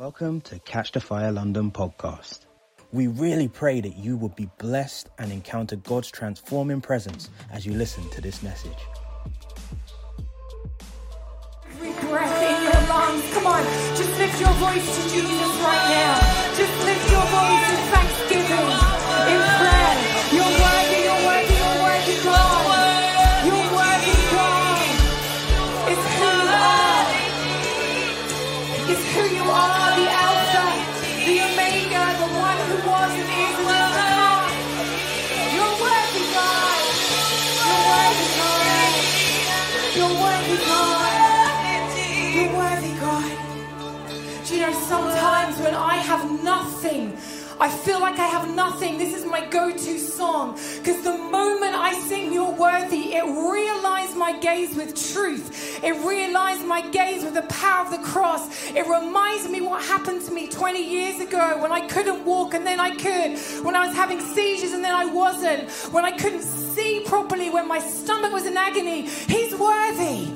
Welcome to Catch the Fire London podcast. We really pray that you will be blessed and encounter God's transforming presence as you listen to this message. Every breath in your lungs, come on, just lift your voice to Jesus right now. Just lift your voice I feel like I have nothing. This is my go to song. Because the moment I sing You're Worthy, it realigns my gaze with truth. It realigns my gaze with the power of the cross. It reminds me what happened to me 20 years ago when I couldn't walk and then I could. When I was having seizures and then I wasn't. When I couldn't see properly, when my stomach was in agony. He's worthy.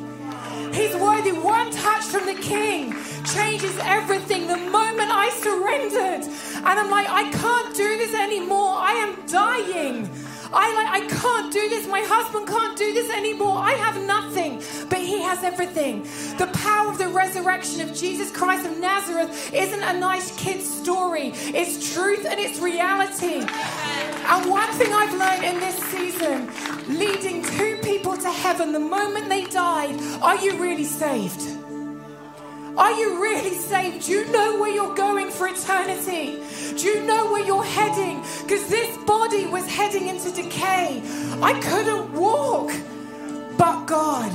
He's worthy. One touch from the King changes everything. The moment I surrendered, and I'm like, I can't do this anymore. I am dying. I like, I can't do this. My husband can't do this anymore. I have nothing, but he has everything. The power of the resurrection of Jesus Christ of Nazareth isn't a nice kid's story. It's truth and it's reality. And one thing I've learned in this season, leading two people to heaven the moment they died, are you really saved? Are you really saved? Do you know where you're going for eternity? Do you know where you're heading? Because this body was heading into decay. I couldn't walk, but God.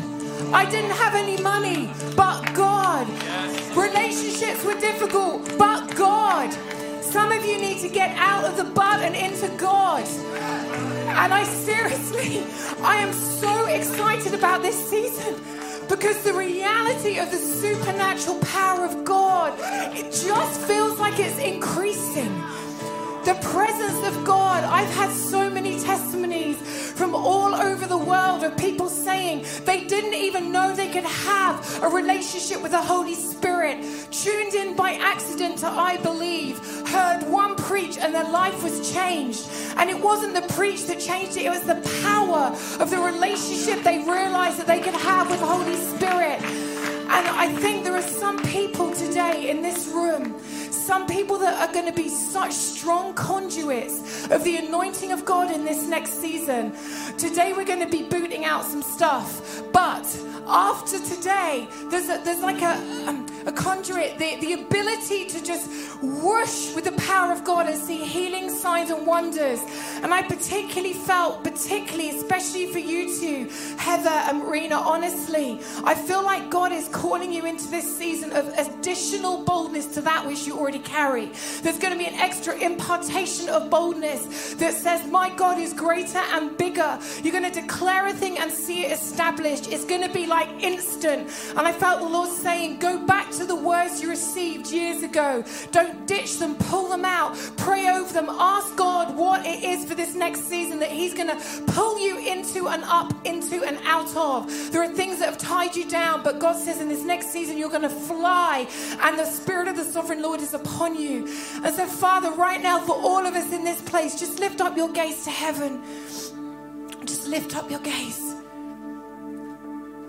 I didn't have any money, but God. Relationships were difficult, but God. Some of you need to get out of the butt and into God. And I seriously, I am so excited about this season because the reality of the supernatural power of God, it just feels like it's increasing. The presence of God. I've had so many testimonies from all over the world of people saying they didn't even know they could have a relationship with the Holy Spirit. Tuned in by accident to I Believe, heard one preach and their life was changed. And it wasn't the preach that changed it, it was the power of the relationship they realized that they could have with the Holy Spirit. And I think there are some people today in this room, some people that are going to be such strong conduits of the anointing of God in this next season. Today we're going to be booting out some stuff, but after today, there's a, there's like a um, a conduit, the, the ability to just whoosh with the power of God and see healing signs and wonders. And I particularly felt, particularly, especially for you two, Heather and Marina, honestly, I feel like God is calling you into this season of additional boldness to that which you already carry. There's going to be an extra impartation of boldness that says, My God is greater and bigger. You're going to declare a thing and see it established. It's going to be like instant. And I felt the Lord saying, Go back to the words you received years ago. Don't ditch them, pull them out, pray over them, ask God what it is for this next season that He's going to pull you into and up, into and out of. There are things that have tied you down, but God says in this next season you're going to fly, and the Spirit of the Sovereign Lord is upon you. And so, Father, right now, for all of us in this place, just lift up your gaze to heaven. Just lift up your gaze.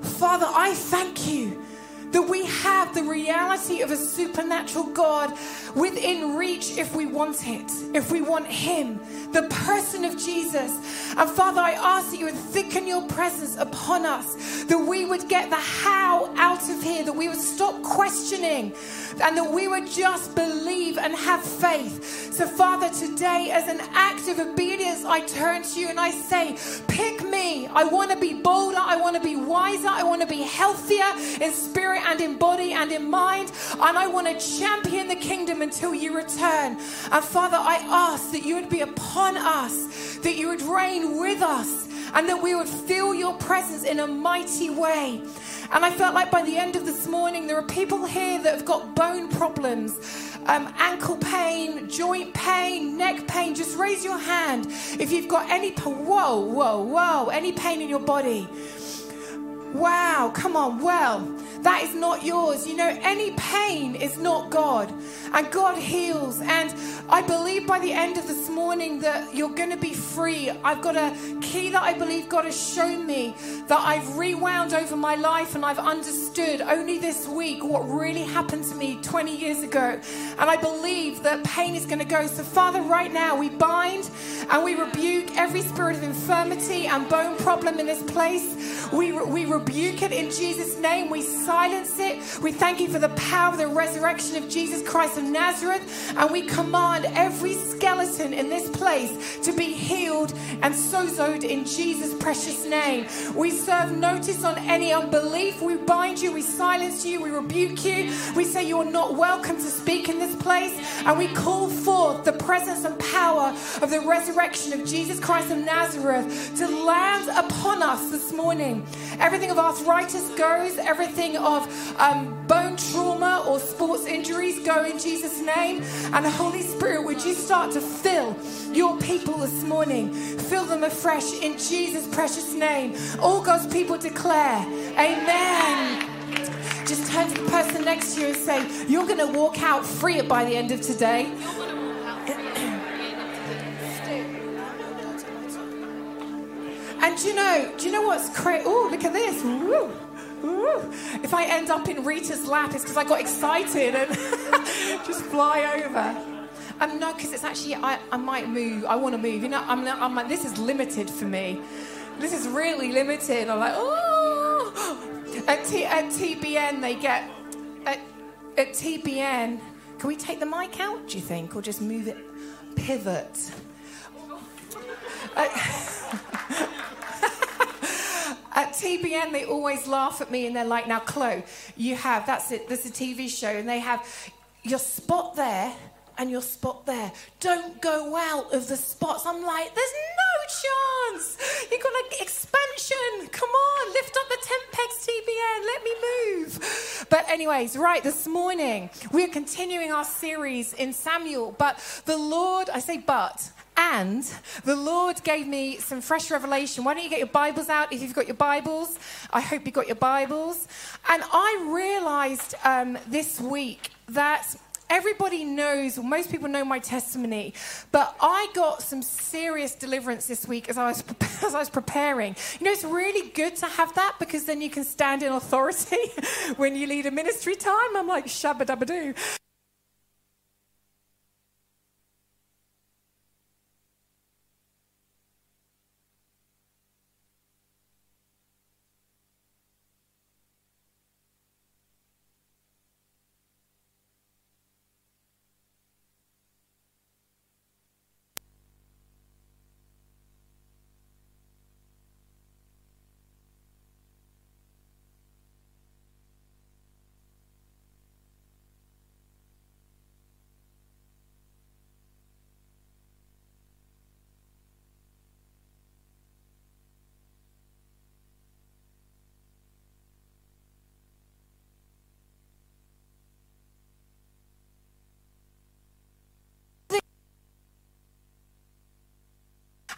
Father, I thank you that we have the reality of a supernatural God within reach if we want it, if we want Him, the person of Jesus. And Father, I ask that you would thicken your presence upon us, that we would get the how out of here, that we would stop questioning, and that we would just believe and have faith. So, Father, today, as an act of obedience, I turn to you and I say, Pick me. I want to be bolder, I want to be wiser, I want to be healthier in spirit and in body and in mind. And I want to champion the kingdom until you return. And Father, I ask that you would be upon us, that you would reign with us, and that we would feel your presence in a mighty way. And I felt like by the end of this morning, there are people here that have got bone problems, um, ankle pain, joint pain, neck pain. Just raise your hand if you've got any, whoa, whoa, whoa, any pain in your body. Wow, come on. Well, that is not yours. You know, any pain is not God, and God heals. And I believe by the end of this morning that you're going to be free. I've got a key that I believe God has shown me that I've rewound over my life and I've understood only this week what really happened to me 20 years ago. And I believe that pain is going to go. So, Father, right now we bind and we rebuke every spirit of infirmity and bone problem in this place. We, we rebuke it in Jesus' name. We silence it. We thank you for the power of the resurrection of Jesus Christ of Nazareth. And we command every skeleton in this place to be healed and sozoed in Jesus' precious name. We serve notice on any unbelief. We bind you, we silence you, we rebuke you. We say you are not welcome to speak in this place. And we call forth the presence and power of the resurrection of Jesus Christ of Nazareth to land upon us this morning. Everything of arthritis goes, everything of um, bone trauma or sports injuries go in Jesus' name. And the Holy Spirit, would you start to fill your people this morning? Fill them afresh in Jesus' precious name. All God's people declare, Amen. Just turn to the person next to you and say, You're going to walk out free by the end of today. And do you know, do you know what's crazy? Oh, look at this. Woo. Woo. If I end up in Rita's lap, it's because I got excited and just fly over. Um, no, because it's actually, I, I might move. I want to move. You know, I'm, I'm like, this is limited for me. This is really limited. I'm like, oh. At, T, at TBN, they get, at, at TBN, can we take the mic out, do you think? Or just move it, pivot? Uh, at TBN, they always laugh at me and they're like, now, Chloe, you have, that's it, there's a TV show, and they have your spot there and your spot there. Don't go out of the spots. I'm like, there's no chance. You've got an expansion. Come on, lift up the tent pegs, TBN. Let me move. But, anyways, right, this morning, we're continuing our series in Samuel. But the Lord, I say, but, and the Lord gave me some fresh revelation. Why don't you get your Bibles out if you've got your Bibles? I hope you've got your Bibles. And I realized um, this week that everybody knows, or most people know my testimony, but I got some serious deliverance this week as I was, as I was preparing. You know, it's really good to have that because then you can stand in authority when you lead a ministry time. I'm like, shabba dabba doo.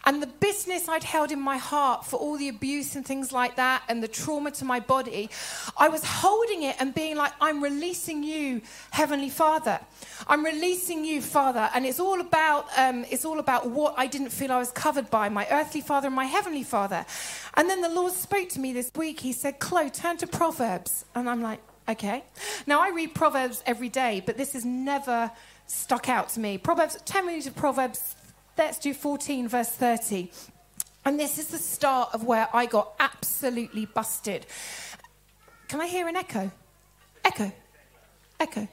And the business I'd held in my heart for all the abuse and things like that and the trauma to my body, I was holding it and being like, I'm releasing you, Heavenly Father. I'm releasing you, Father. And it's all about, um, it's all about what I didn't feel I was covered by, my earthly father and my heavenly father. And then the Lord spoke to me this week. He said, Chloe, turn to Proverbs. And I'm like, okay. Now I read Proverbs every day, but this has never stuck out to me. Proverbs, 10 minutes of Proverbs Let's do 14, verse 30. And this is the start of where I got absolutely busted. Can I hear an echo? Echo. Echo.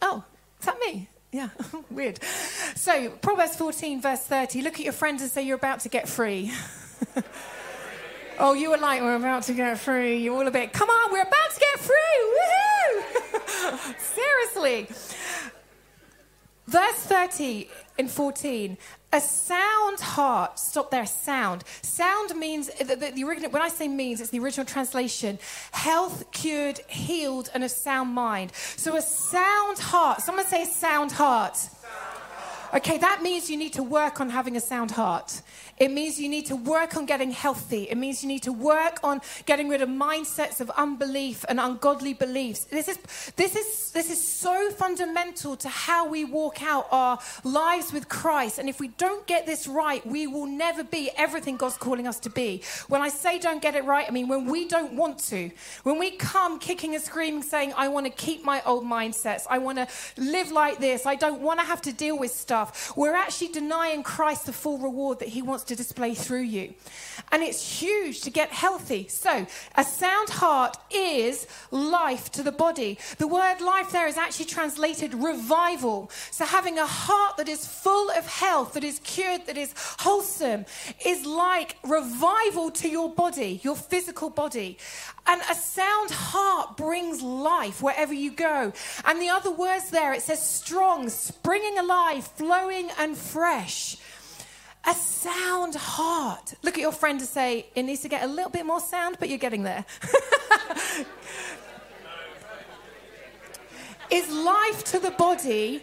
Oh, is that me? Yeah, weird. So, Proverbs 14, verse 30. Look at your friends and say, You're about to get free. oh, you were like, We're about to get free. You're all a bit, Come on, we're about to get free. Woohoo! Seriously. Verse 30 in 14 a sound heart stop there sound. Sound means the, the, the, original when i say means it's the original translation health cured healed and a sound mind. So a sound heart someone say sound heart Okay, that means you need to work on having a sound heart. It means you need to work on getting healthy. It means you need to work on getting rid of mindsets of unbelief and ungodly beliefs. This is, this is, this is so fundamental to how we walk out our lives with Christ. And if we don't get this right, we will never be everything God's calling us to be. When I say don't get it right, I mean when we don't want to. When we come kicking and screaming, saying, I want to keep my old mindsets, I want to live like this, I don't want to have to deal with stuff, we're actually denying Christ the full reward that He wants to display through you. And it's huge to get healthy. So, a sound heart is life to the body. The word life there is actually translated revival. So, having a heart that is full of health, that is cured, that is wholesome, is like revival to your body, your physical body. And a sound heart brings life wherever you go. And the other words there, it says strong, springing alive, flowing and fresh. A sound heart. Look at your friend and say, it needs to get a little bit more sound, but you're getting there. is life to the body.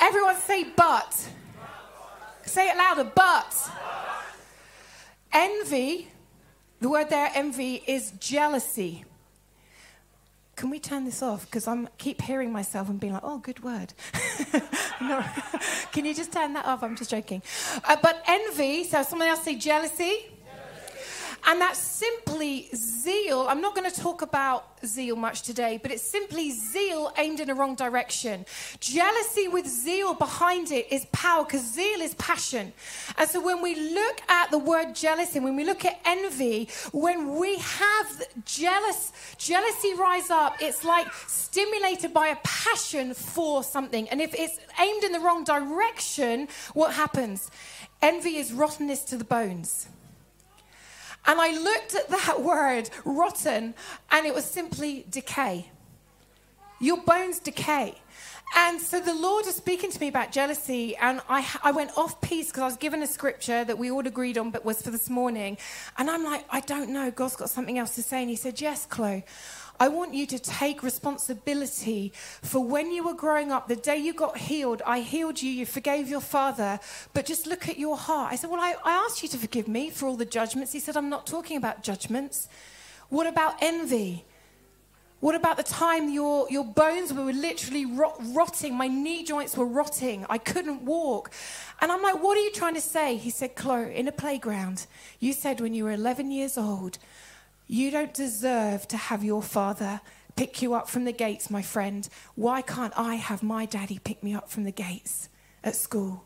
Everyone say, but. Say it louder, but. Envy, the word there, envy, is jealousy. Can we turn this off? Because I keep hearing myself and being like, oh, good word. no. Can you just turn that off? I'm just joking. Uh, but envy, so someone else say jealousy. And that's simply zeal. I'm not going to talk about zeal much today, but it's simply zeal aimed in the wrong direction. Jealousy with zeal behind it is power because zeal is passion. And so when we look at the word jealousy, when we look at envy, when we have jealous jealousy rise up, it's like stimulated by a passion for something. And if it's aimed in the wrong direction, what happens? Envy is rottenness to the bones. And I looked at that word, rotten, and it was simply decay. Your bones decay. And so the Lord was speaking to me about jealousy, and I, I went off piece because I was given a scripture that we all agreed on, but was for this morning. And I'm like, I don't know. God's got something else to say. And He said, Yes, Chloe. I want you to take responsibility for when you were growing up, the day you got healed. I healed you, you forgave your father, but just look at your heart. I said, Well, I, I asked you to forgive me for all the judgments. He said, I'm not talking about judgments. What about envy? What about the time your, your bones were literally rot, rotting? My knee joints were rotting. I couldn't walk. And I'm like, What are you trying to say? He said, Chloe, in a playground, you said when you were 11 years old, you don't deserve to have your father pick you up from the gates, my friend. Why can't I have my daddy pick me up from the gates at school?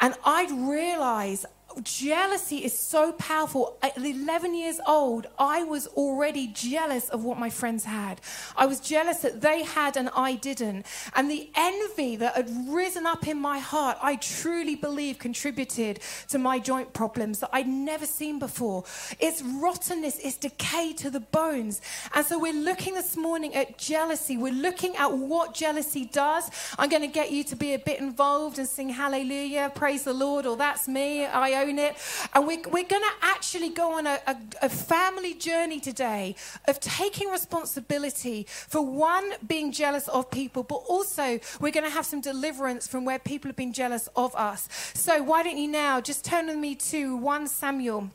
And I'd realize jealousy is so powerful. At 11 years old, I was already jealous of what my friends had. I was jealous that they had and I didn't. And the envy that had risen up in my heart, I truly believe contributed to my joint problems that I'd never seen before. It's rottenness, it's decay to the bones. And so we're looking this morning at jealousy. We're looking at what jealousy does. I'm going to get you to be a bit involved and sing hallelujah, praise the Lord, or that's me. I own it. And we, we're going to actually go on a, a, a family journey today of taking responsibility for one, being jealous of people, but also we're going to have some deliverance from where people have been jealous of us. So why don't you now just turn with me to 1 Samuel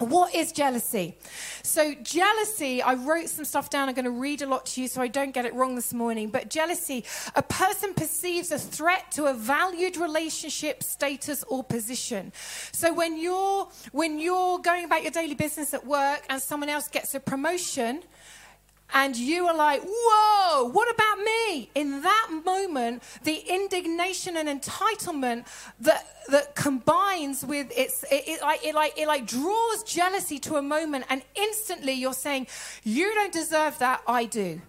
what is jealousy? So, jealousy, I wrote some stuff down. I'm going to read a lot to you so I don't get it wrong this morning. But jealousy, a person perceives a threat to a valued relationship, status, or position. So, when you're, when you're going about your daily business at work and someone else gets a promotion, and you are like, whoa, what about me? In that moment, the indignation and entitlement that, that combines with its, it, it, like, it, like, it like draws jealousy to a moment, and instantly you're saying, you don't deserve that, I do.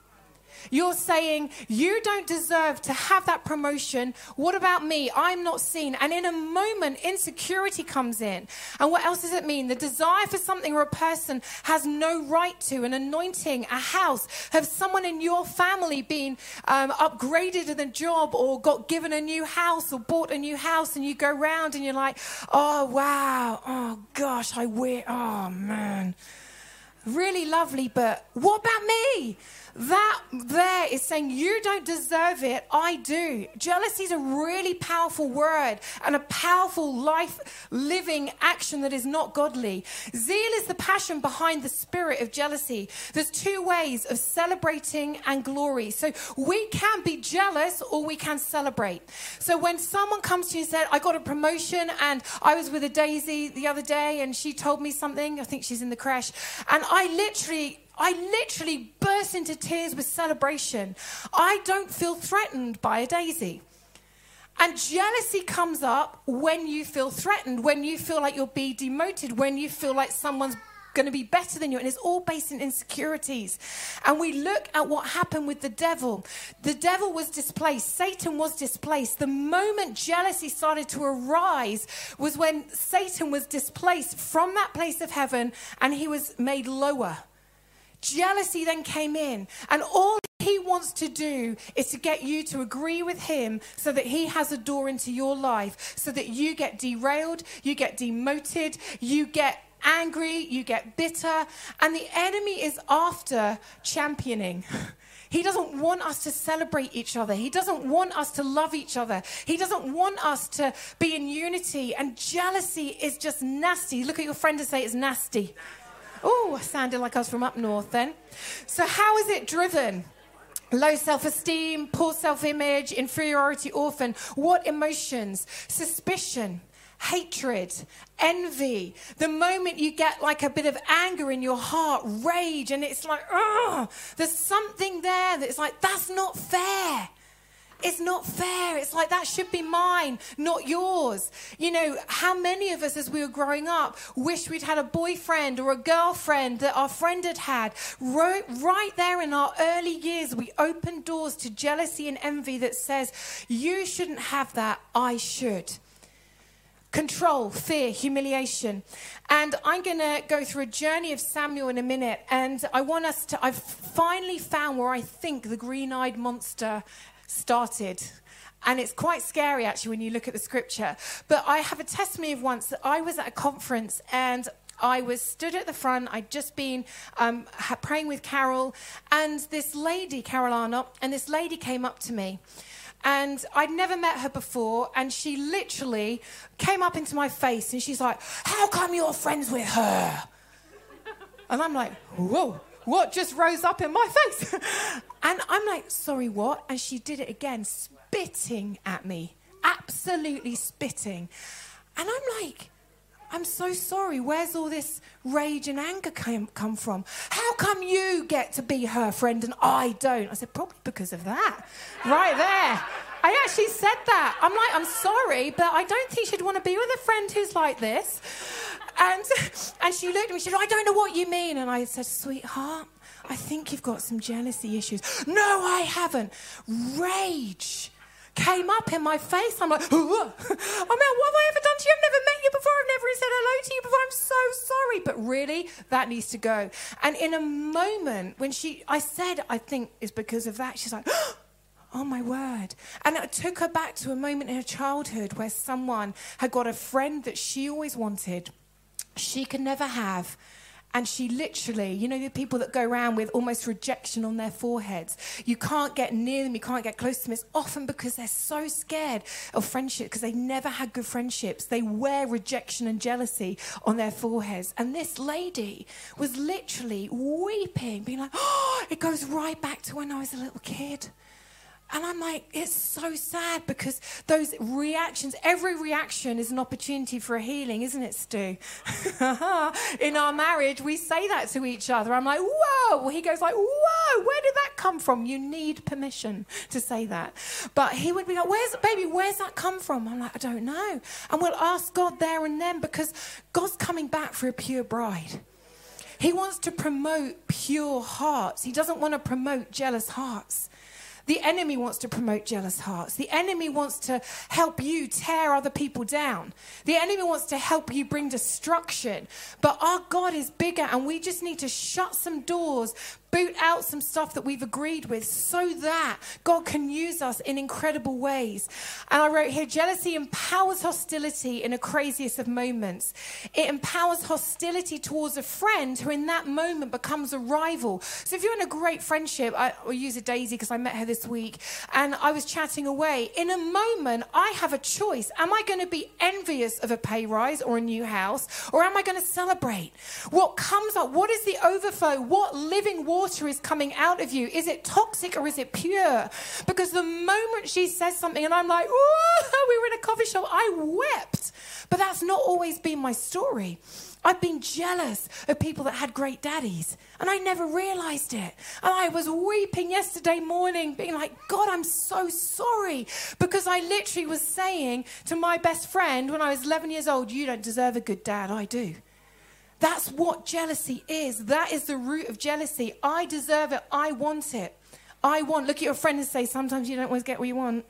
You're saying, You don't deserve to have that promotion. What about me? I'm not seen. And in a moment, insecurity comes in. And what else does it mean? The desire for something or a person has no right to an anointing, a house. Have someone in your family been um, upgraded in a job or got given a new house or bought a new house? And you go around and you're like, Oh, wow. Oh, gosh, I wish. Oh, man really lovely, but what about me? That there is saying, You don't deserve it, I do. Jealousy is a really powerful word and a powerful life living action that is not godly. Zeal is the passion behind the spirit of jealousy. There's two ways of celebrating and glory. So we can be jealous or we can celebrate. So when someone comes to you and said, I got a promotion and I was with a Daisy the other day and she told me something, I think she's in the crash, and I literally I literally burst into tears with celebration. I don't feel threatened by a daisy. And jealousy comes up when you feel threatened, when you feel like you'll be demoted, when you feel like someone's going to be better than you. And it's all based in insecurities. And we look at what happened with the devil. The devil was displaced, Satan was displaced. The moment jealousy started to arise was when Satan was displaced from that place of heaven and he was made lower. Jealousy then came in, and all he wants to do is to get you to agree with him so that he has a door into your life, so that you get derailed, you get demoted, you get angry, you get bitter, and the enemy is after championing. He doesn't want us to celebrate each other. He doesn't want us to love each other. He doesn't want us to be in unity. And jealousy is just nasty. Look at your friend and say it's nasty. Oh, I sounded like I was from up north then. So, how is it driven? Low self esteem, poor self image, inferiority, orphan. What emotions? Suspicion, hatred, envy. The moment you get like a bit of anger in your heart, rage, and it's like, oh, there's something there that's like, that's not fair. It's not fair. It's like that should be mine, not yours. You know, how many of us, as we were growing up, wish we'd had a boyfriend or a girlfriend that our friend had had? Right, right there in our early years, we opened doors to jealousy and envy that says, You shouldn't have that, I should control, fear, humiliation. And I'm going to go through a journey of Samuel in a minute. And I want us to, I've finally found where I think the green eyed monster started. And it's quite scary actually when you look at the scripture. But I have a testimony of once that I was at a conference and I was stood at the front. I'd just been um, praying with Carol, and this lady, Carol Arnott, and this lady came up to me. And I'd never met her before, and she literally came up into my face and she's like, How come you're friends with her? And I'm like, Whoa what just rose up in my face? and I'm like, sorry, what? And she did it again, spitting at me, absolutely spitting. And I'm like, I'm so sorry. Where's all this rage and anger come, come from? How come you get to be her friend and I don't? I said, probably because of that. right there. I actually said that. I'm like, I'm sorry, but I don't think she'd want to be with a friend who's like this. And, and she looked at me, she said, I don't know what you mean. And I said, sweetheart, I think you've got some jealousy issues. No, I haven't. Rage came up in my face. I'm like, oh, I mean, what have I ever done to you? I've never met you before. I've never said hello to you before. I'm so sorry. But really, that needs to go. And in a moment, when she, I said, I think it's because of that, she's like, Oh my word. And it took her back to a moment in her childhood where someone had got a friend that she always wanted, she could never have. And she literally, you know, the people that go around with almost rejection on their foreheads. You can't get near them, you can't get close to them. It's often because they're so scared of friendship because they never had good friendships. They wear rejection and jealousy on their foreheads. And this lady was literally weeping, being like, oh, it goes right back to when I was a little kid. And I'm like, it's so sad because those reactions, every reaction is an opportunity for a healing, isn't it, Stu? In our marriage, we say that to each other. I'm like, whoa. He goes like, whoa, where did that come from? You need permission to say that. But he would be like, where's, baby, where's that come from? I'm like, I don't know. And we'll ask God there and then because God's coming back for a pure bride. He wants to promote pure hearts. He doesn't want to promote jealous hearts. The enemy wants to promote jealous hearts. The enemy wants to help you tear other people down. The enemy wants to help you bring destruction. But our God is bigger, and we just need to shut some doors, boot out some stuff that we've agreed with so that God can use us in incredible ways. And I wrote here jealousy empowers hostility in a craziest of moments. It empowers hostility towards a friend who, in that moment, becomes a rival. So if you're in a great friendship, I will use a Daisy because I met her this week, and I was chatting away. In a moment, I have a choice. Am I going to be envious of a pay rise or a new house, or am I going to celebrate? What comes up? What is the overflow? What living water is coming out of you? Is it toxic or is it pure? Because the moment she says something, and I'm like, we were in a coffee shop, I wept. But that's not always been my story. I've been jealous of people that had great daddies, and I never realized it. And I was weeping yesterday morning, being like, God, I'm so sorry. Because I literally was saying to my best friend when I was 11 years old, You don't deserve a good dad, I do. That's what jealousy is. That is the root of jealousy. I deserve it, I want it. I want. Look at your friend and say, Sometimes you don't always get what you want.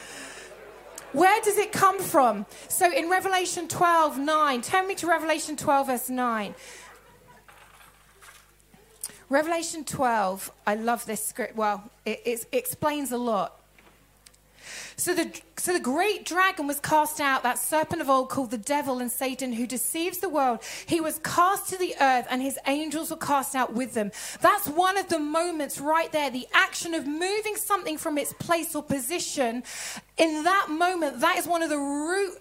Where does it come from? So in Revelation 12, 9, turn me to Revelation 12, verse 9. Revelation 12, I love this script. Well, it, it explains a lot. So the, so the great dragon was cast out, that serpent of old called the devil and Satan, who deceives the world. He was cast to the earth, and his angels were cast out with them. That's one of the moments right there the action of moving something from its place or position. In that moment, that is one of the root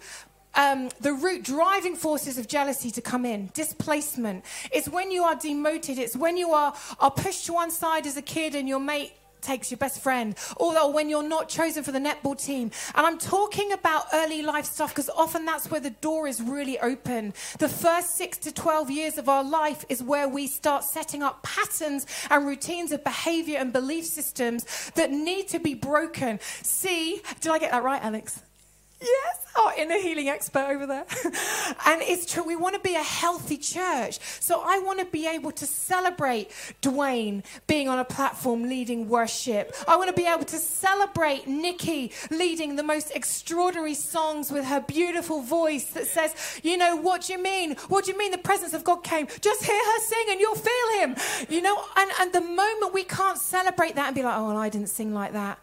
um, the root driving forces of jealousy to come in displacement it's when you are demoted it's when you are, are pushed to one side as a kid and your mate takes your best friend, or when you're not chosen for the netball team. And I'm talking about early life stuff because often that's where the door is really open. The first six to 12 years of our life is where we start setting up patterns and routines of behavior and belief systems that need to be broken. See, did I get that right, Alex? Yes, our inner healing expert over there. and it's true, we want to be a healthy church. So I want to be able to celebrate Dwayne being on a platform leading worship. I want to be able to celebrate Nikki leading the most extraordinary songs with her beautiful voice that says, you know, what do you mean? What do you mean the presence of God came? Just hear her sing and you'll feel him. You know, and, and the moment we can't celebrate that and be like, oh, well, I didn't sing like that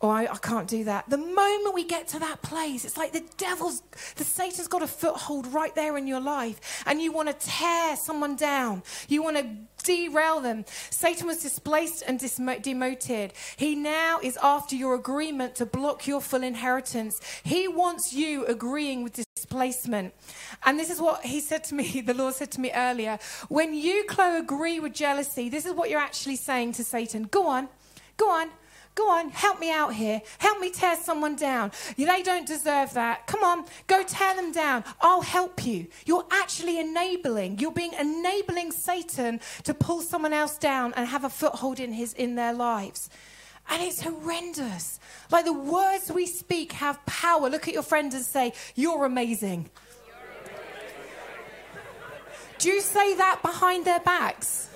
or I, I, can't do that. The moment we get to that place, it's like the devil's, the Satan's got a foothold right there in your life, and you want to tear someone down. You want to derail them. Satan was displaced and demoted. He now is after your agreement to block your full inheritance. He wants you agreeing with displacement. And this is what he said to me, the Lord said to me earlier. When you, Chloe, agree with jealousy, this is what you're actually saying to Satan. Go on, go on Go on, help me out here. Help me tear someone down. They don't deserve that. Come on, go tear them down. I'll help you. You're actually enabling. You're being enabling Satan to pull someone else down and have a foothold in his in their lives. And it's horrendous. Like the words we speak have power. Look at your friend and say, You're amazing. Do you say that behind their backs?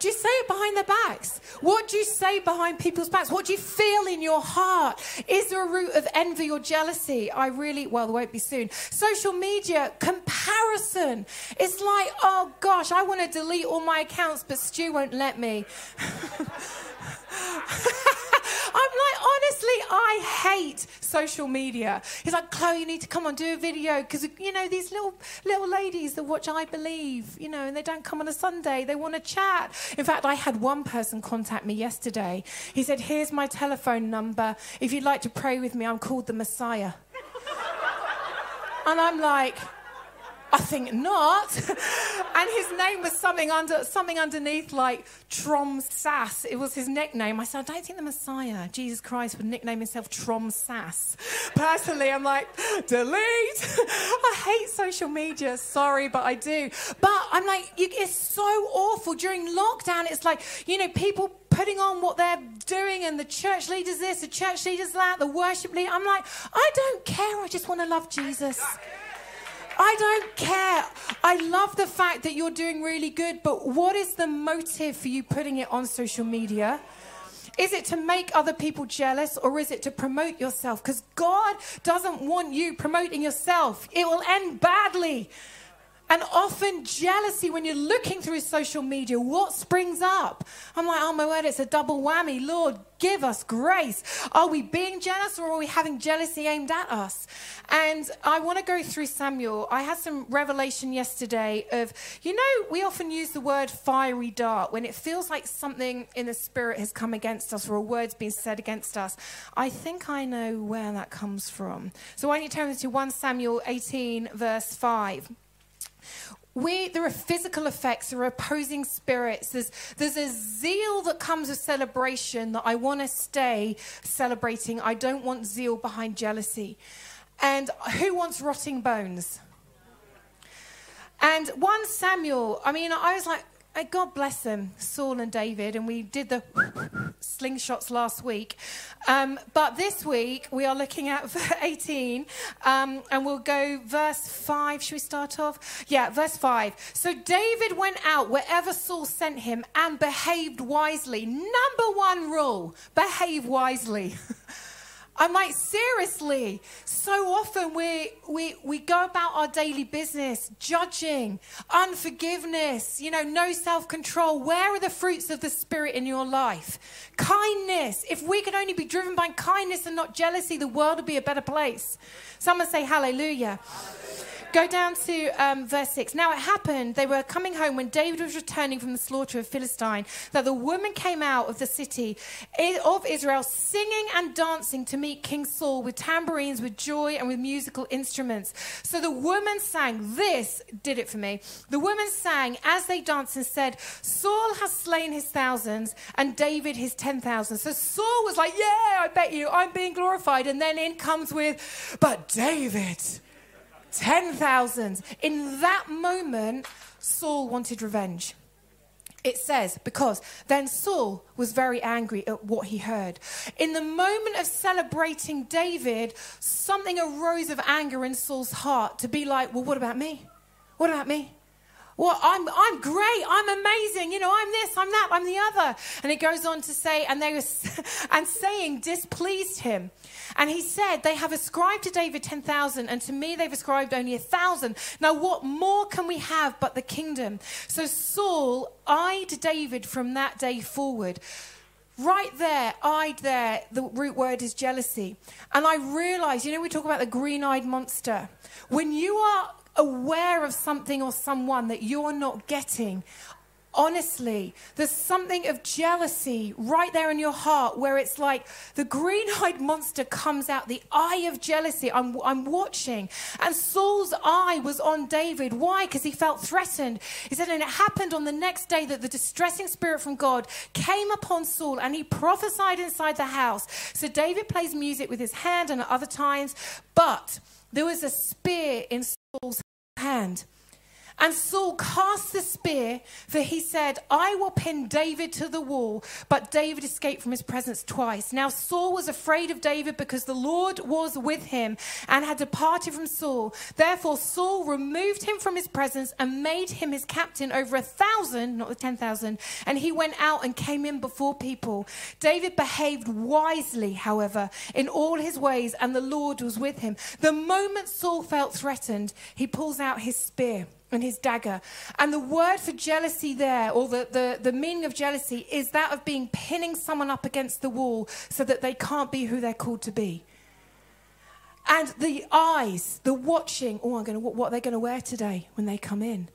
Do you say it behind their backs? What do you say behind people's backs? What do you feel in your heart? Is there a root of envy or jealousy? I really, well, there won't be soon. Social media, comparison. It's like, oh gosh, I want to delete all my accounts, but Stu won't let me. I'm like, honestly, I hate social media. He's like, Chloe, you need to come on, do a video. Because, you know, these little little ladies that watch I Believe, you know, and they don't come on a Sunday. They want to chat. In fact, I had one person contact me yesterday. He said, here's my telephone number. If you'd like to pray with me, I'm called the Messiah. and I'm like, I think not. and his name was something under something underneath like Trom Sass. It was his nickname. I said, I don't think the Messiah, Jesus Christ, would nickname himself Trom Sass. Personally, I'm like, delete. I hate social media. Sorry, but I do. But I'm like, it's so awful. During lockdown, it's like, you know, people putting on what they're doing and the church leaders this, the church leaders that, the worship leader. I'm like, I don't care. I just want to love Jesus. I don't care. I love the fact that you're doing really good, but what is the motive for you putting it on social media? Is it to make other people jealous or is it to promote yourself? Because God doesn't want you promoting yourself, it will end badly. And often jealousy, when you're looking through social media, what springs up? I'm like, oh my word, it's a double whammy. Lord, give us grace. Are we being jealous or are we having jealousy aimed at us? And I want to go through Samuel. I had some revelation yesterday of, you know, we often use the word fiery dart when it feels like something in the spirit has come against us or a word's been said against us. I think I know where that comes from. So why don't you turn to 1 Samuel 18, verse 5 we, there are physical effects, there are opposing spirits. There's, there's a zeal that comes with celebration that I want to stay celebrating. I don't want zeal behind jealousy. And who wants rotting bones? And 1 Samuel, I mean, I was like, God bless them, Saul and David, and we did the slingshots last week. Um, but this week we are looking at 18, um, and we'll go verse 5. Should we start off? Yeah, verse 5. So David went out wherever Saul sent him and behaved wisely. Number one rule behave wisely. I'm like, seriously, so often we, we, we go about our daily business judging, unforgiveness, you know, no self control. Where are the fruits of the Spirit in your life? Kindness. If we could only be driven by kindness and not jealousy, the world would be a better place. Someone say hallelujah. hallelujah. Go down to um, verse 6. Now it happened, they were coming home when David was returning from the slaughter of Philistine, that the woman came out of the city of Israel singing and dancing to meet King Saul with tambourines, with joy, and with musical instruments. So the woman sang, This did it for me. The woman sang as they danced and said, Saul has slain his thousands and David his ten thousands. So Saul was like, Yeah, I bet you, I'm being glorified. And then in comes with, But David ten thousands. In that moment, Saul wanted revenge. It says, because then Saul was very angry at what he heard. In the moment of celebrating David, something arose of anger in Saul's heart to be like, well, what about me? What about me? Well, I'm, I'm great. I'm amazing. You know, I'm this, I'm that, I'm the other. And it goes on to say, and they were, and saying displeased him. And he said, they have ascribed to David 10,000, and to me they've ascribed only a thousand. Now, what more can we have but the kingdom? So Saul eyed David from that day forward. Right there, eyed there, the root word is jealousy. And I realized, you know, we talk about the green eyed monster. When you are aware of something or someone that you're not getting, honestly, there's something of jealousy right there in your heart where it's like the green eyed monster comes out, the eye of jealousy. I'm, I'm watching. And Saul's eye was on David. Why? Because he felt threatened. He said, and it happened on the next day that the distressing spirit from God came upon Saul and he prophesied inside the house. So David plays music with his hand and at other times, but there was a spear in hand. And Saul cast the spear, for he said, I will pin David to the wall. But David escaped from his presence twice. Now Saul was afraid of David because the Lord was with him and had departed from Saul. Therefore, Saul removed him from his presence and made him his captain over a thousand, not the ten thousand. And he went out and came in before people. David behaved wisely, however, in all his ways, and the Lord was with him. The moment Saul felt threatened, he pulls out his spear and his dagger. And the word for jealousy there, or the, the, the meaning of jealousy, is that of being pinning someone up against the wall so that they can't be who they're called to be. And the eyes, the watching, oh, I'm to, what are they going to wear today when they come in?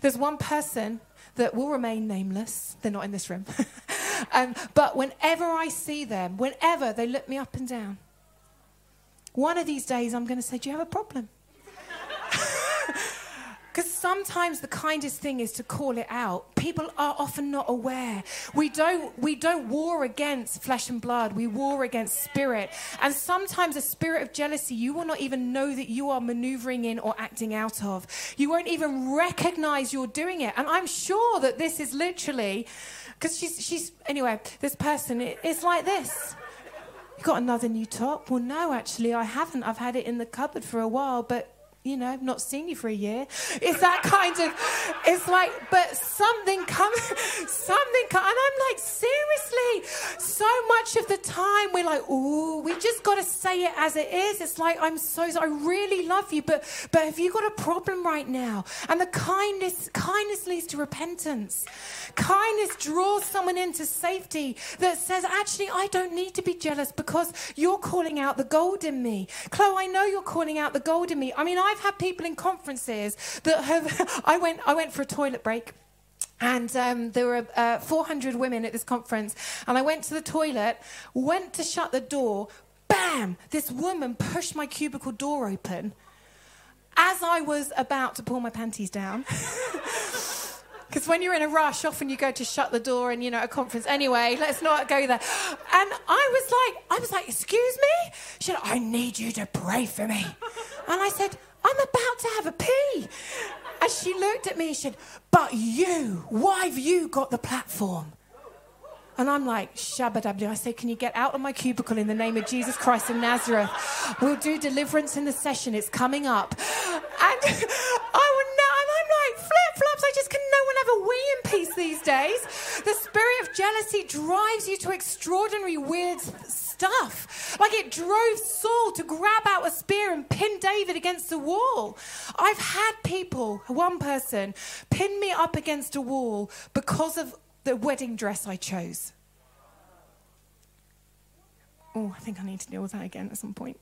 There's one person that will remain nameless. They're not in this room. um, but whenever I see them, whenever they look me up and down, one of these days I'm going to say, Do you have a problem? Because sometimes the kindest thing is to call it out. People are often not aware. We don't, we don't war against flesh and blood, we war against spirit. And sometimes a spirit of jealousy you will not even know that you are maneuvering in or acting out of. You won't even recognize you're doing it. And I'm sure that this is literally, because she's, she's, anyway, this person, it's like this. You got another new top? Well, no, actually, I haven't. I've had it in the cupboard for a while, but you know, I've not seen you for a year. It's that kind of, it's like, but something comes, something comes, and I'm like, seriously, so much of the time we're like, oh, we just got to say it as it is. It's like, I'm so, I really love you, but, but have you got a problem right now? And the kindness, kindness leads to repentance. Kindness draws someone into safety that says, actually, I don't need to be jealous because you're calling out the gold in me. Chloe, I know you're calling out the gold in me. I mean, I've had people in conferences that have, I went, I went for a toilet break. And um, there were uh, 400 women at this conference. And I went to the toilet, went to shut the door. Bam! This woman pushed my cubicle door open as I was about to pull my panties down. Because when you're in a rush, often you go to shut the door and, you know, a conference. Anyway, let's not go there. And I was like, I was like, excuse me? She said, I need you to pray for me. And I said, I'm about to have a pee. And she looked at me and said, But you, why have you got the platform? And I'm like, Shabba I say, Can you get out of my cubicle in the name of Jesus Christ of Nazareth? We'll do deliverance in the session. It's coming up. And I would know, and I'm like, flip flops. I just can no one have a wee in peace these days. The spirit of jealousy drives you to extraordinary weird stuff. Like it drove Saul to grab out a spear and pin David against the wall. I've had people, one person, pin me up against a wall because of the wedding dress I chose. Oh, I think I need to deal with that again at some point.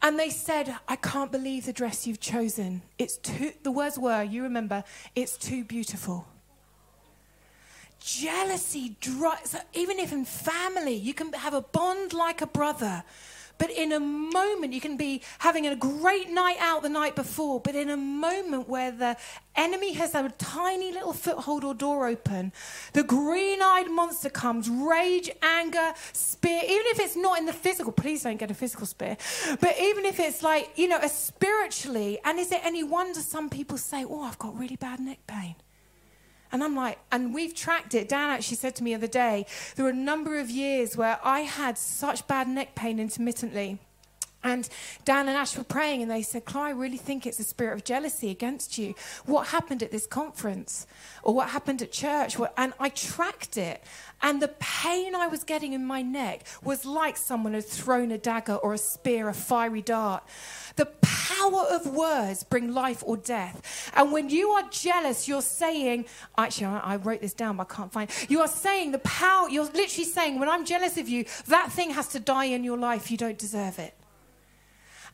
And they said, I can't believe the dress you've chosen. It's too, the words were, you remember, it's too beautiful. Jealousy drives, even if in family, you can have a bond like a brother. But in a moment, you can be having a great night out the night before, but in a moment where the enemy has a tiny little foothold or door open, the green eyed monster comes, rage, anger, spear, even if it's not in the physical, please don't get a physical spear, but even if it's like, you know, a spiritually, and is it any wonder some people say, Oh, I've got really bad neck pain? And I'm like, and we've tracked it. Dan actually said to me the other day, there were a number of years where I had such bad neck pain intermittently. And Dan and Ash were praying, and they said, Chloe, I really think it's a spirit of jealousy against you. What happened at this conference? Or what happened at church? And I tracked it. And the pain I was getting in my neck was like someone had thrown a dagger or a spear, a fiery dart. The power of words bring life or death. And when you are jealous, you're saying, actually, I, wrote this down, but I can't find. You are saying the power, you're literally saying, when I'm jealous of you, that thing has to die in your life. You don't deserve it.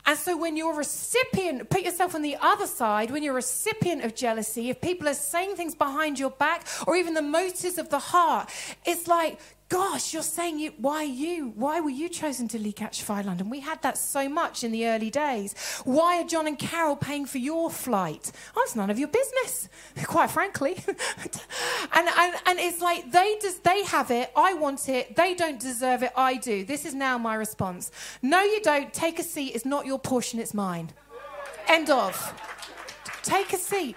And so when you're a recipient, put yourself on the other side, when you're a recipient of jealousy, if people are saying things behind your back or even the motives of the heart, it's like, gosh, you're saying you, why you? Why were you chosen to Lee Catch Fire London? We had that so much in the early days. Why are John and Carol paying for your flight? Oh, it's none of your business, quite frankly. and, and, and it's like they, des- they have it, I want it, they don't deserve it, I do. This is now my response. No, you don't. Take a seat. It's not your portion, it's mine. End of. Take a seat.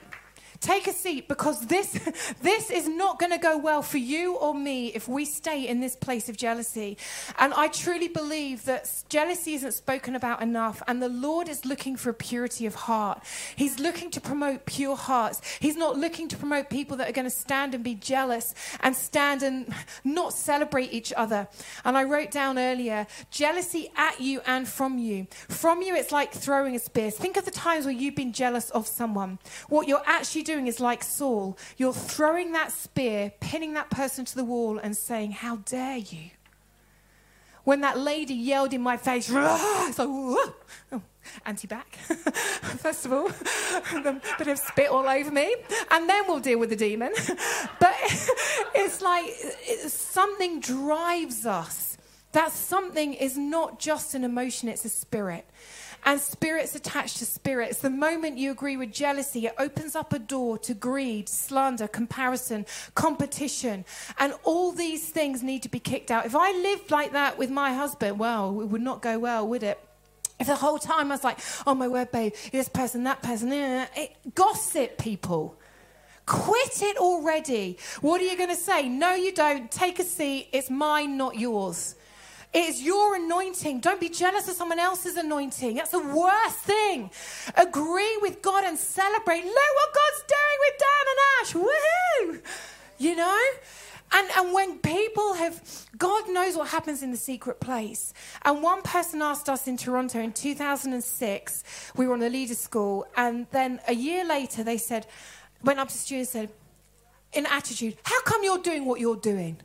Take a seat because this, this is not going to go well for you or me if we stay in this place of jealousy. And I truly believe that jealousy isn't spoken about enough. And the Lord is looking for purity of heart. He's looking to promote pure hearts. He's not looking to promote people that are going to stand and be jealous and stand and not celebrate each other. And I wrote down earlier jealousy at you and from you. From you, it's like throwing a spear. Think of the times where you've been jealous of someone. What you're actually doing doing is like Saul. You're throwing that spear, pinning that person to the wall, and saying, How dare you? When that lady yelled in my face, so, oh, anti back, first of all, a bit of spit all over me, and then we'll deal with the demon. but it's like something drives us. That something is not just an emotion, it's a spirit and spirits attached to spirits. The moment you agree with jealousy, it opens up a door to greed, slander, comparison, competition. And all these things need to be kicked out. If I lived like that with my husband, well, it would not go well, would it? If the whole time I was like, oh my word, babe, this person, that person, it, gossip people. Quit it already. What are you going to say? No, you don't. Take a seat. It's mine, not yours. It is your anointing. Don't be jealous of someone else's anointing. That's the worst thing. Agree with God and celebrate. Look what God's doing with Dan and Ash. Woohoo! You know? And, and when people have, God knows what happens in the secret place. And one person asked us in Toronto in 2006, we were on a leader school, and then a year later they said, went up to Stu and said, in attitude, how come you're doing what you're doing?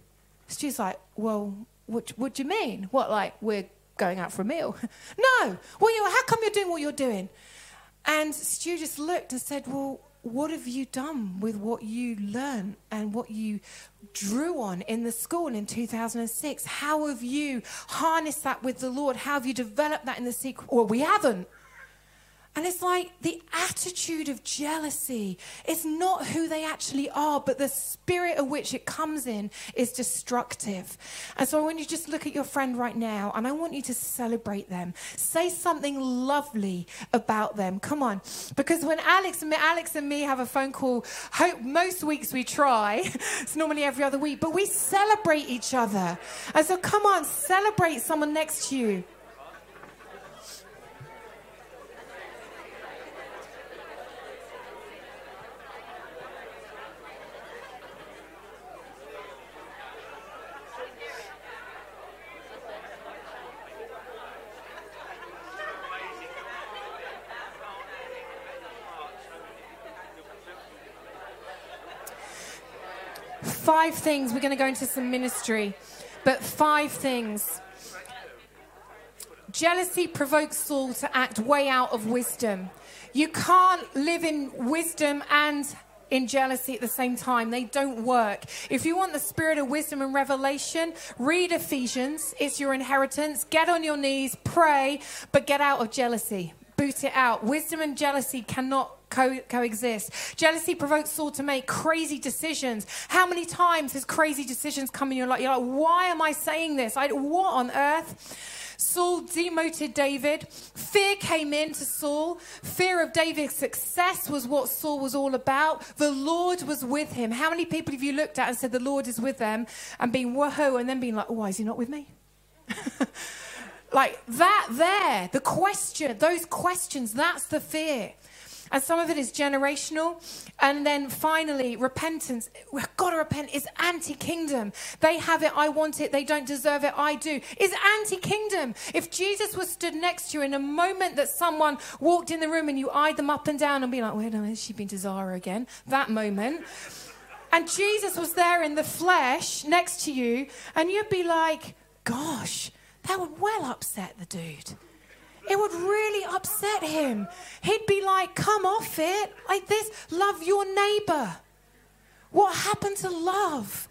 Stu's like, well, what, what do you mean? What, like, we're going out for a meal? no. Well, you, how come you're doing what you're doing? And Stu just looked and said, well, what have you done with what you learned and what you drew on in the school in 2006? How have you harnessed that with the Lord? How have you developed that in the secret? Well, we haven't. And it's like the attitude of jealousy is not who they actually are, but the spirit of which it comes in is destructive. And so I want you to just look at your friend right now and I want you to celebrate them. Say something lovely about them. Come on. Because when Alex and me, Alex and me have a phone call, hope most weeks we try. it's normally every other week, but we celebrate each other. And so come on, celebrate someone next to you. Five things. We're going to go into some ministry, but five things. Jealousy provokes Saul to act way out of wisdom. You can't live in wisdom and in jealousy at the same time. They don't work. If you want the spirit of wisdom and revelation, read Ephesians. It's your inheritance. Get on your knees, pray, but get out of jealousy. Boot it out. Wisdom and jealousy cannot co- coexist. Jealousy provokes Saul to make crazy decisions. How many times has crazy decisions come in your life? You're like, why am I saying this? I, what on earth? Saul demoted David. Fear came into Saul. Fear of David's success was what Saul was all about. The Lord was with him. How many people have you looked at and said, The Lord is with them, and been whoa, and then being like, oh, Why is he not with me? like that there, the question, those questions, that's the fear. And some of it is generational. And then finally, repentance. We've got to repent. Is anti kingdom. They have it, I want it. They don't deserve it, I do. Is anti kingdom. If Jesus was stood next to you in a moment that someone walked in the room and you eyed them up and down and be like, wait a minute, she been to Zara again? That moment. And Jesus was there in the flesh next to you, and you'd be like, gosh, that would well upset the dude it would really upset him. He'd be like, Come off it. Like this, love your neighbor. What happened to love?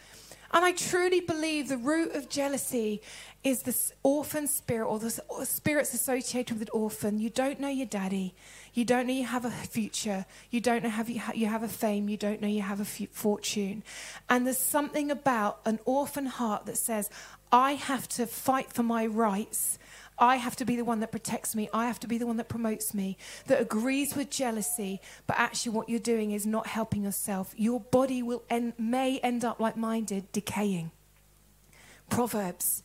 And I truly believe the root of jealousy is this orphan spirit or the spirits associated with an orphan. You don't know your daddy. You don't know you have a future. You don't know have you, ha- you have a fame. You don't know you have a f- fortune. And there's something about an orphan heart that says, I have to fight for my rights. I have to be the one that protects me. I have to be the one that promotes me, that agrees with jealousy, but actually what you're doing is not helping yourself. Your body will end, may end up like mine did, decaying. Proverbs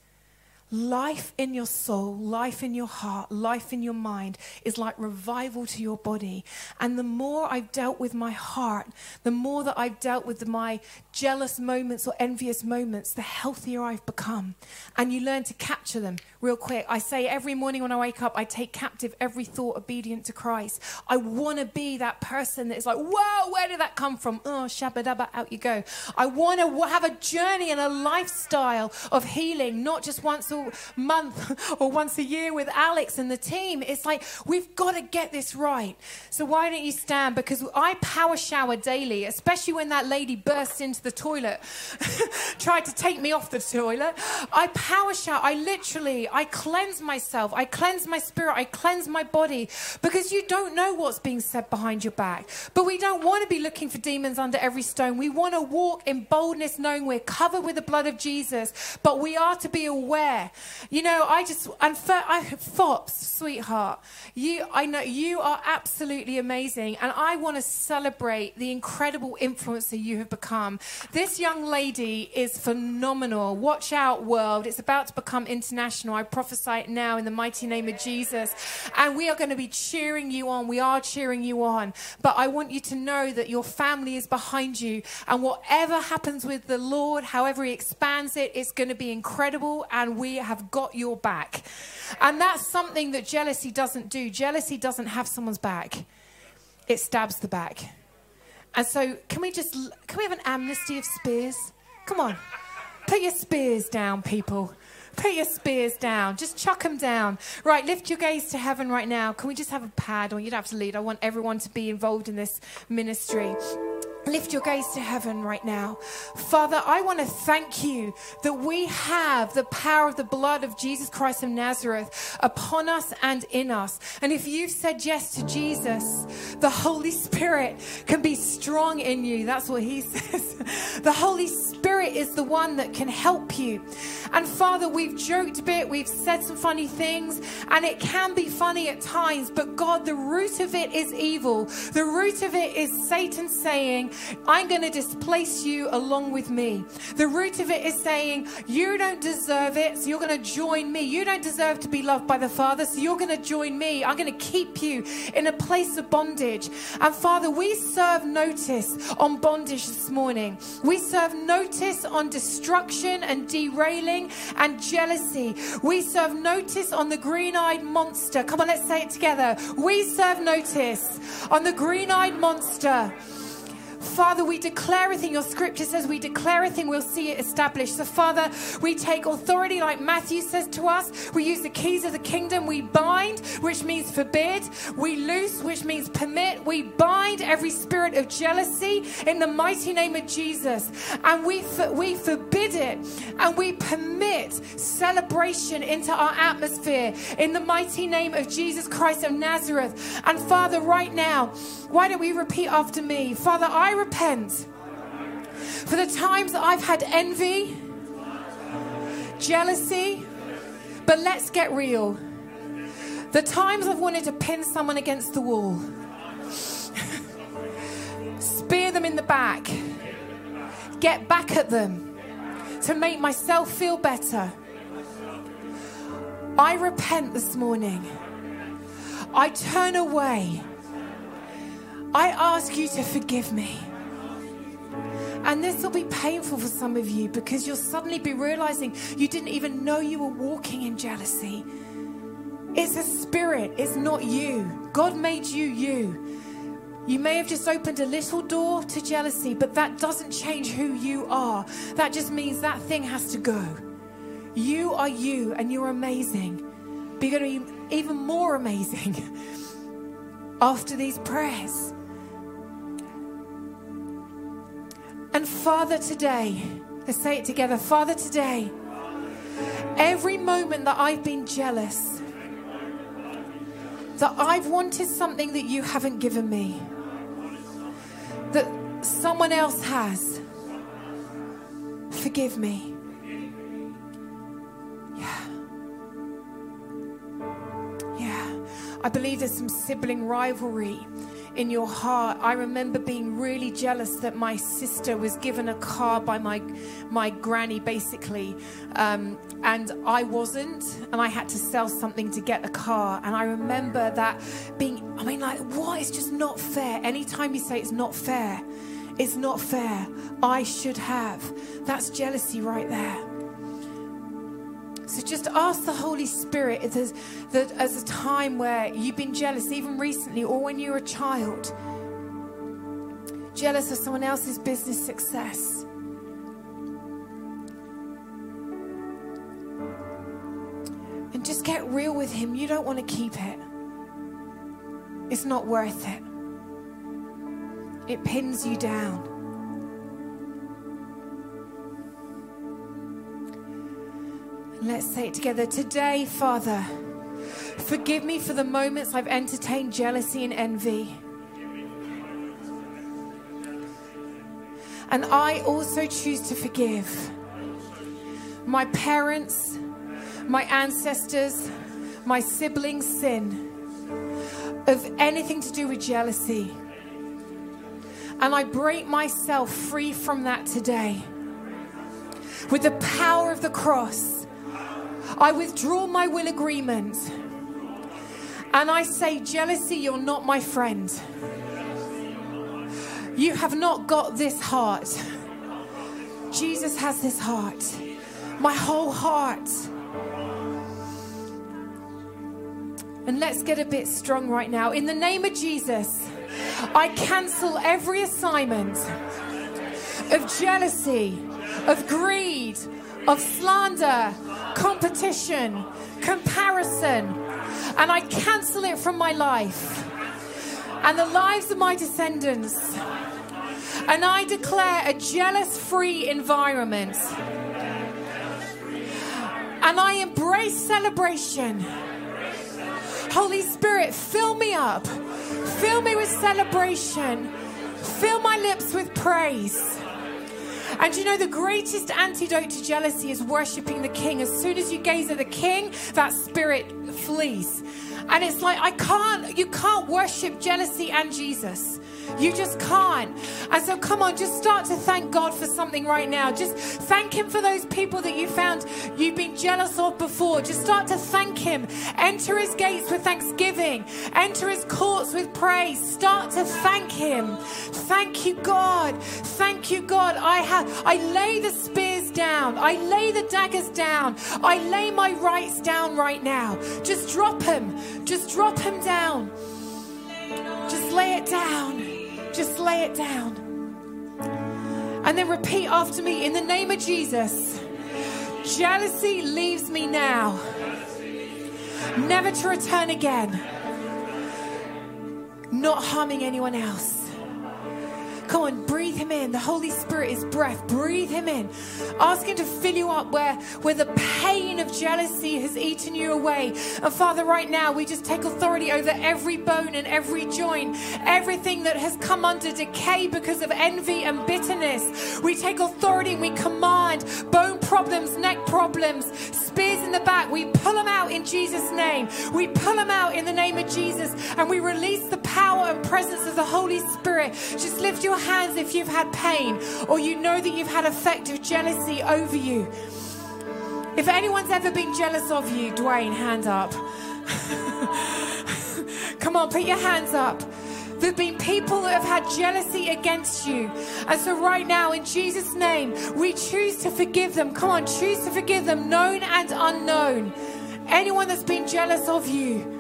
Life in your soul, life in your heart, life in your mind is like revival to your body. And the more I've dealt with my heart, the more that I've dealt with my jealous moments or envious moments, the healthier I've become. And you learn to capture them real quick. I say every morning when I wake up, I take captive every thought obedient to Christ. I want to be that person that is like, whoa, where did that come from? Oh, shabba dabba, out you go. I want to have a journey and a lifestyle of healing, not just once month or once a year with Alex and the team. It's like, we've got to get this right. So why don't you stand? Because I power shower daily, especially when that lady bursts into the toilet, tried to take me off the toilet. I power shower. I literally, I cleanse myself. I cleanse my spirit. I cleanse my body because you don't know what's being said behind your back. But we don't want to be looking for demons under every stone. We want to walk in boldness, knowing we're covered with the blood of Jesus. But we are to be aware You know, I just and for, I Fops, sweetheart, you I know you are absolutely amazing, and I want to celebrate the incredible influencer you have become. This young lady is phenomenal. Watch out, world! It's about to become international. I prophesy it now in the mighty name of Jesus, and we are going to be cheering you on. We are cheering you on, but I want you to know that your family is behind you, and whatever happens with the Lord, however He expands it, it's going to be incredible, and we have got your back. And that's something that jealousy doesn't do. Jealousy doesn't have someone's back, it stabs the back. And so, can we just can we have an amnesty of spears? Come on, put your spears down, people. Put your spears down. Just chuck them down. Right, lift your gaze to heaven right now. Can we just have a pad? Or you'd have to lead. I want everyone to be involved in this ministry. Lift your gaze to heaven right now. Father, I want to thank you that we have the power of the blood of Jesus Christ of Nazareth upon us and in us. And if you've said yes to Jesus, the Holy Spirit can be strong in you. That's what he says. The Holy Spirit is the one that can help you. And Father, we've joked a bit, we've said some funny things, and it can be funny at times, but God, the root of it is evil. The root of it is Satan saying, I'm going to displace you along with me. The root of it is saying, You don't deserve it, so you're going to join me. You don't deserve to be loved by the Father, so you're going to join me. I'm going to keep you in a place of bondage. And Father, we serve notice on bondage this morning. We serve notice on destruction and derailing and jealousy. We serve notice on the green eyed monster. Come on, let's say it together. We serve notice on the green eyed monster. Father, we declare a thing. Your scripture says we declare a thing, we'll see it established. So, Father, we take authority like Matthew says to us. We use the keys of the kingdom. We bind, which means forbid. We loose, which means permit. We bind every spirit of jealousy in the mighty name of Jesus. And we, for, we forbid it and we permit celebration into our atmosphere in the mighty name of Jesus Christ of Nazareth. And Father, right now, why don't we repeat after me? Father, I repent for the times I've had envy, jealousy, but let's get real. The times I've wanted to pin someone against the wall, spear them in the back, get back at them to make myself feel better. I repent this morning. I turn away I ask you to forgive me. And this will be painful for some of you because you'll suddenly be realizing you didn't even know you were walking in jealousy. It's a spirit, it's not you. God made you you. You may have just opened a little door to jealousy, but that doesn't change who you are. That just means that thing has to go. You are you and you're amazing. But you're going to be even more amazing after these prayers. And Father, today, let's say it together. Father, today, every moment that I've been jealous, that I've wanted something that you haven't given me, that someone else has, forgive me. Yeah. Yeah. I believe there's some sibling rivalry in your heart. I remember being really jealous that my sister was given a car by my my granny, basically, um, and I wasn't, and I had to sell something to get a car. And I remember that being, I mean, like, what? It's just not fair. Anytime you say it's not fair, it's not fair. I should have. That's jealousy right there. So just ask the Holy Spirit there's, that as a time where you've been jealous, even recently, or when you were a child, jealous of someone else's business success. And just get real with Him. You don't want to keep it, it's not worth it, it pins you down. Let's say it together. Today, Father, forgive me for the moments I've entertained jealousy and envy. And I also choose to forgive my parents, my ancestors, my siblings' sin of anything to do with jealousy. And I break myself free from that today. With the power of the cross, I withdraw my will agreement. And I say, jealousy, you're not my friend. You have not got this heart. Jesus has this heart. My whole heart. And let's get a bit strong right now. In the name of Jesus, I cancel every assignment of jealousy, of greed, of slander, competition, comparison, and I cancel it from my life and the lives of my descendants. And I declare a jealous free environment. And I embrace celebration. Holy Spirit, fill me up. Fill me with celebration. Fill my lips with praise. And you know, the greatest antidote to jealousy is worshiping the King. As soon as you gaze at the King, that spirit flees. And it's like, I can't, you can't worship jealousy and Jesus. You just can't. And so, come on, just start to thank God for something right now. Just thank Him for those people that you found you've been jealous of before. Just start to thank Him. Enter His gates with thanksgiving, enter His courts with praise. Start to thank Him. Thank you, God. Thank you, God. I have, I lay the spears down, I lay the daggers down, I lay my rights down right now. Just drop Him. Just drop Him down. Just lay it down. Just lay it down. And then repeat after me in the name of Jesus. Jealousy leaves me now, never to return again, not harming anyone else. Come on, breathe him in. The Holy Spirit is breath. Breathe him in. Ask him to fill you up where, where the pain of jealousy has eaten you away. And Father, right now, we just take authority over every bone and every joint, everything that has come under decay because of envy and bitterness. We take authority and we command bone problems, neck problems, spears in the back. We pull them out in Jesus' name. We pull them out in the name of Jesus and we release the power and presence of the Holy Spirit. Just lift your hands if you've had pain or you know that you've had effect of jealousy over you. If anyone's ever been jealous of you, Dwayne, hand up. Come on, put your hands up. There have been people that have had jealousy against you. And so, right now, in Jesus' name, we choose to forgive them. Come on, choose to forgive them, known and unknown. Anyone that's been jealous of you.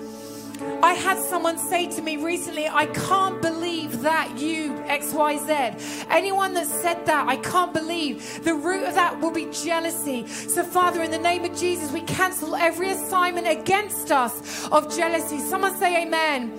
I had someone say to me recently, I can't believe that you, XYZ. Anyone that said that, I can't believe. The root of that will be jealousy. So, Father, in the name of Jesus, we cancel every assignment against us of jealousy. Someone say amen.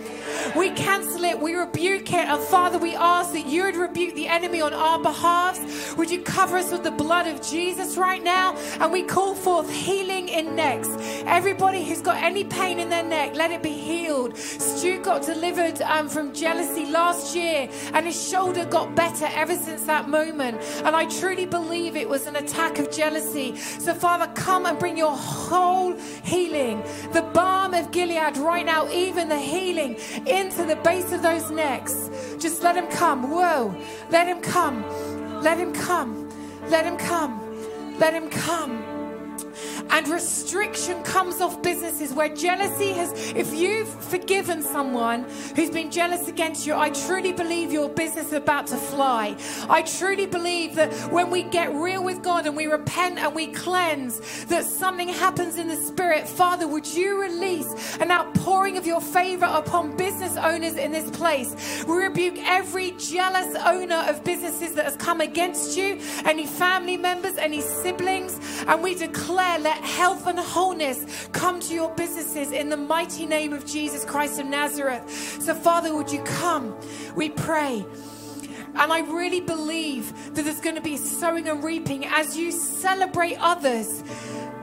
We cancel it, we rebuke it. And Father, we ask that you would rebuke the enemy on our behalf. Would you cover us with the blood of Jesus right now? And we call forth healing in necks. Everybody who's got any pain in their neck, let it be healed. Stu got delivered um, from jealousy last year, and his shoulder got better ever since that moment. And I truly believe it was an attack of jealousy. So, Father, come and bring your whole healing, the balm of Gilead right now, even the healing into the base of those necks. Just let him come. Whoa. Let him come. Let him come. Let him come. Let him come and restriction comes off businesses where jealousy has, if you've forgiven someone who's been jealous against you, I truly believe your business is about to fly. I truly believe that when we get real with God and we repent and we cleanse, that something happens in the spirit. Father, would you release an outpouring of your favor upon business owners in this place? We rebuke every jealous owner of businesses that has come against you, any family members, any siblings, and we declare, let health and wholeness come to your businesses in the mighty name of Jesus Christ of Nazareth. So, Father, would you come? We pray. And I really believe that there's going to be sowing and reaping as you celebrate others.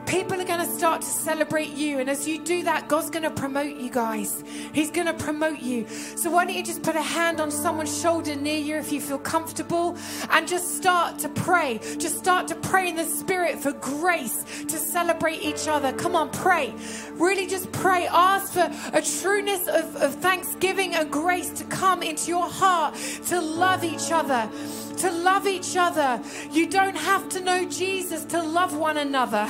People are going to start to celebrate you. And as you do that, God's going to promote you guys. He's going to promote you. So why don't you just put a hand on someone's shoulder near you if you feel comfortable and just start to pray. Just start to pray in the spirit for grace to celebrate each other. Come on, pray. Really just pray. Ask for a trueness of, of thanksgiving and grace to come into your heart to love each other to love each other. You don't have to know Jesus to love one another,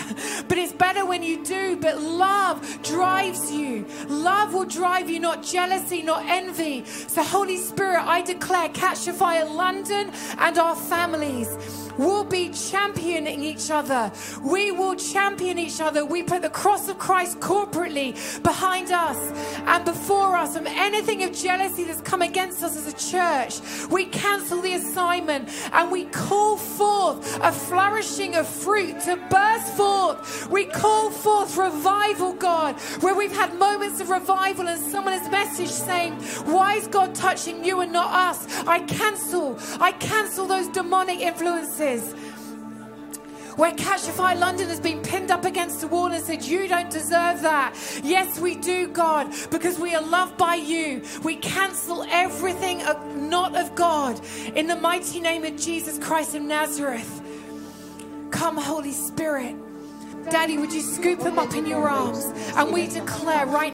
but it's better when you do. But love drives you. Love will drive you, not jealousy, not envy. So, Holy Spirit, I declare, catch fire London and our families will be championing each other. We will champion each other. We put the cross of Christ corporately behind us and before us. And anything of jealousy that's come against us as a church, we cancel the assignment and we call forth a flourishing of fruit to burst forth. We call forth revival, God, where we've had moments of revival and someone has messaged saying, Why is God touching you and not us? I cancel, I cancel those demonic influences where Catch Fire London has been pinned up against the wall and said, You don't deserve that. Yes, we do, God, because we are loved by you. We cancel everything of, not of God in the mighty name of Jesus Christ of Nazareth. Come, Holy Spirit. Daddy, would you scoop them up in your arms? And we declare right